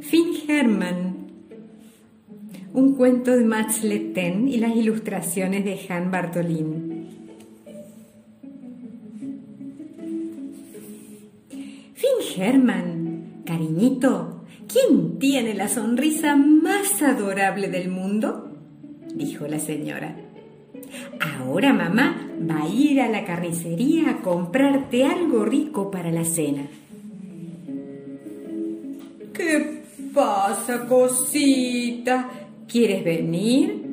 Finn Herman. Un cuento de Max Letten y las ilustraciones de Han Bartolín. Finn Herman, cariñito, ¿quién tiene la sonrisa más adorable del mundo? dijo la señora. Ahora mamá va a ir a la carnicería a comprarte algo rico para la cena. ¿Qué pasa, cosita? ¿Quieres venir?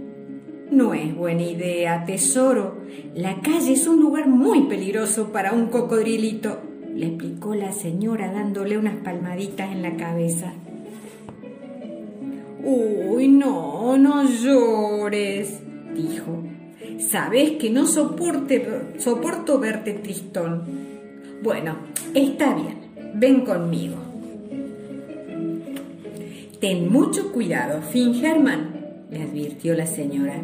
No es buena idea, tesoro. La calle es un lugar muy peligroso para un cocodrilito, le explicó la señora dándole unas palmaditas en la cabeza. Uy, no, no llores, dijo. Sabes que no soporto verte tristón. Bueno, está bien, ven conmigo. Ten mucho cuidado, Finn Herman, le advirtió la señora.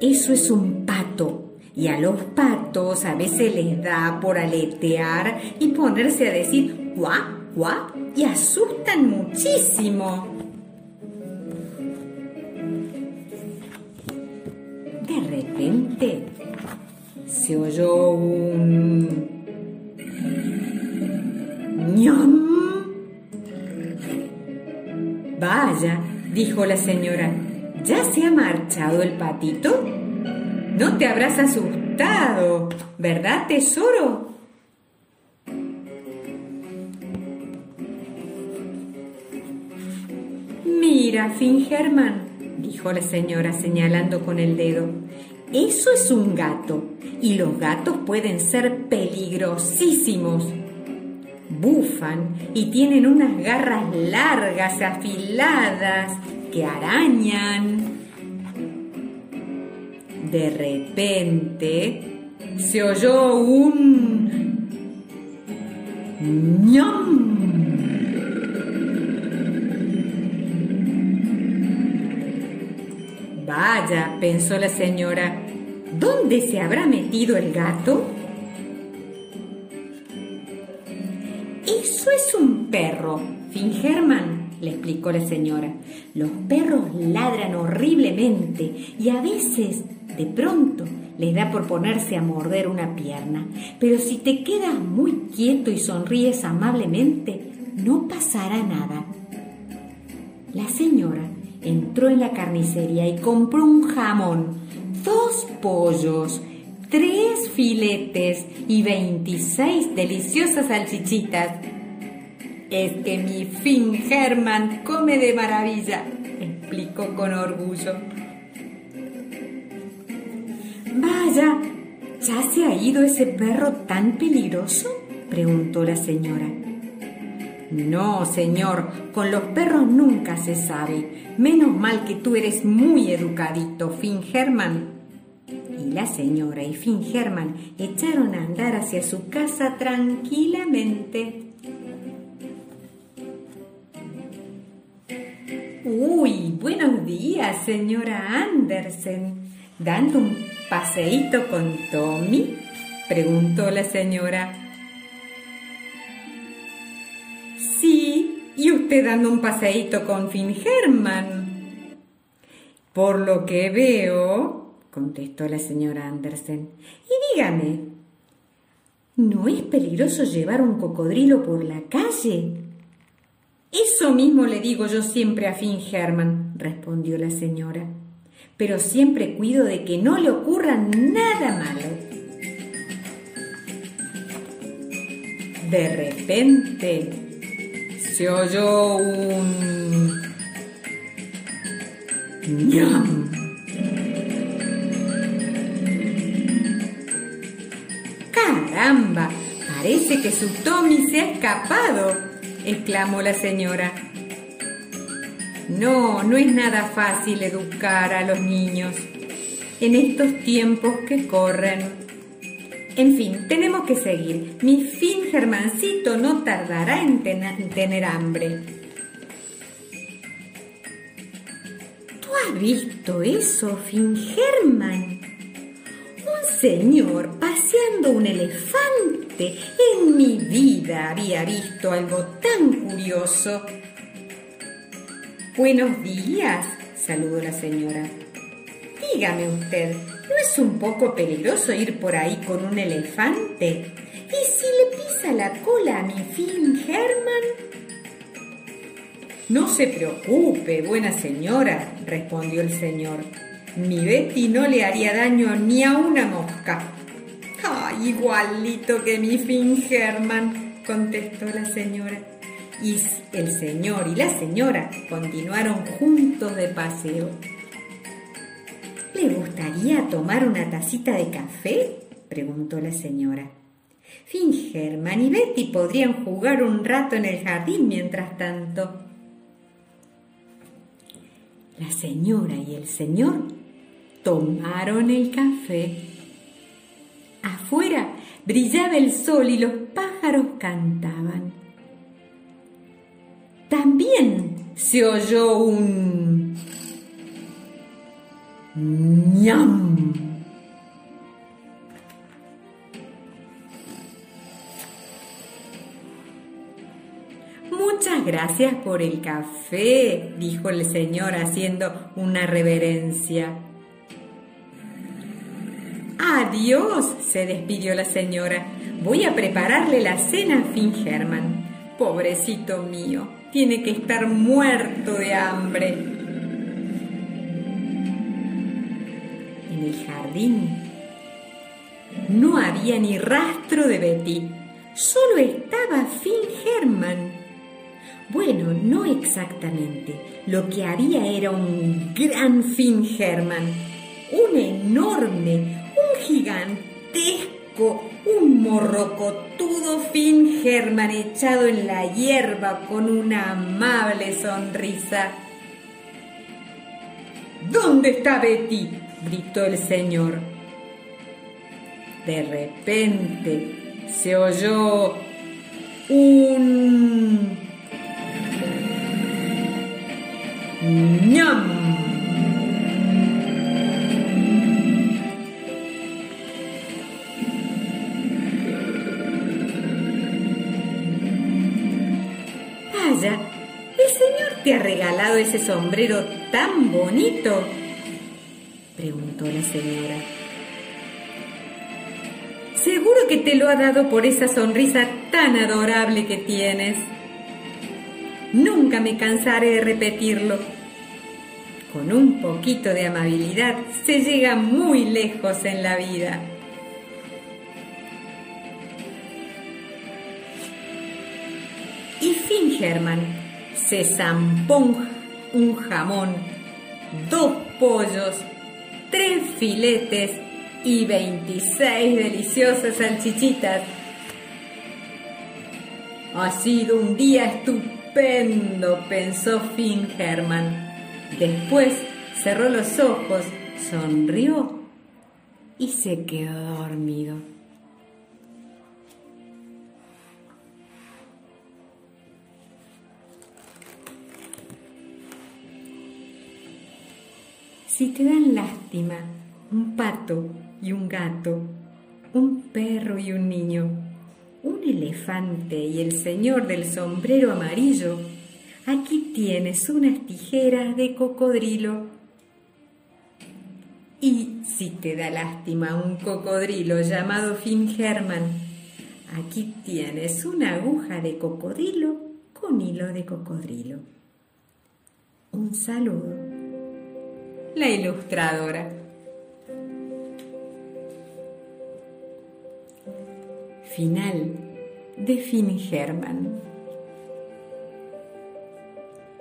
Eso es un pato, y a los patos a veces les da por aletear y ponerse a decir guá, guá, y asustan muchísimo. De repente se oyó un Vaya, dijo la señora, ¿ya se ha marchado el patito? No te habrás asustado, ¿verdad, tesoro? Mira, Finn Herman, dijo la señora señalando con el dedo. Eso es un gato y los gatos pueden ser peligrosísimos. Bufan y tienen unas garras largas, afiladas, que arañan. De repente se oyó un ñam. Vaya, pensó la señora, ¿dónde se habrá metido el gato? Explicó la señora. Los perros ladran horriblemente y a veces, de pronto, les da por ponerse a morder una pierna. Pero si te quedas muy quieto y sonríes amablemente, no pasará nada. La señora entró en la carnicería y compró un jamón, dos pollos, tres filetes y 26 deliciosas salchichitas. Es que mi fin Herman come de maravilla, explicó con orgullo. Vaya, ¿ya se ha ido ese perro tan peligroso? preguntó la señora. No, señor, con los perros nunca se sabe. Menos mal que tú eres muy educadito, Finn Herman. Y la señora y Finn Herman echaron a andar hacia su casa tranquilamente. Uy, buenos días, señora Andersen. ¿Dando un paseíto con Tommy? preguntó la señora. Sí, y usted dando un paseíto con Finn Herman. Por lo que veo, contestó la señora Andersen. Y dígame, ¿no es peligroso llevar un cocodrilo por la calle? Eso mismo le digo yo siempre a Finn Herman, respondió la señora. Pero siempre cuido de que no le ocurra nada malo. De repente se oyó un ñam. ¡Caramba! Parece que su Tommy se ha escapado, exclamó la señora. No, no es nada fácil educar a los niños en estos tiempos que corren. En fin, tenemos que seguir. Mi fin Germancito no tardará en, ten en tener hambre. ¿Tú has visto eso, Fin German? Un señor paseando un elefante. En mi vida había visto algo curioso. Buenos días, saludó la señora. Dígame usted, ¿no es un poco peligroso ir por ahí con un elefante? ¿Y si le pisa la cola a mi Finn Herman? No se preocupe, buena señora, respondió el señor. Mi Betty no le haría daño ni a una mosca. ¡Ay, igualito que mi Finn Herman! contestó la señora. Y el señor y la señora continuaron juntos de paseo. ¿Le gustaría tomar una tacita de café? preguntó la señora. Fingerman y Betty podrían jugar un rato en el jardín mientras tanto. La señora y el señor tomaron el café. Afuera brillaba el sol y los pájaros cantaban. También se oyó un ñam. Muchas gracias por el café, dijo el señor haciendo una reverencia. Adiós, se despidió la señora. Voy a prepararle la cena a Fingerman. Pobrecito mío, tiene que estar muerto de hambre. en el jardín. No había ni rastro de Betty, solo estaba Finn Herman. Bueno, no exactamente. Lo que había era un gran Finn Herman, un enorme, un gigantesco, un morrocotudo Finn Herman echado en la hierba con una amable sonrisa. ¿Dónde está Betty? gritó el señor. De repente se oyó un te ha regalado ese sombrero tan bonito preguntó la señora. Seguro que te lo ha dado por esa sonrisa tan adorable que tienes. Nunca me cansaré de repetirlo. Con un poquito de amabilidad se llega muy lejos en la vida. Y Fingerman se zampó un jamón, dos pollos, tres filetes y 26 deliciosas salchichitas. Ha sido un día estupendo, pensó Finn Herman. Después cerró los ojos, sonrió y se quedó dormido. Si te dan lástima un pato y un gato, un perro y un niño, un elefante y el señor del sombrero amarillo, aquí tienes unas tijeras de cocodrilo. Y si te da lástima un cocodrilo llamado Finn Herman, aquí tienes una aguja de cocodrilo con hilo de cocodrilo. Un saludo la ilustradora. Final de Finn Herman.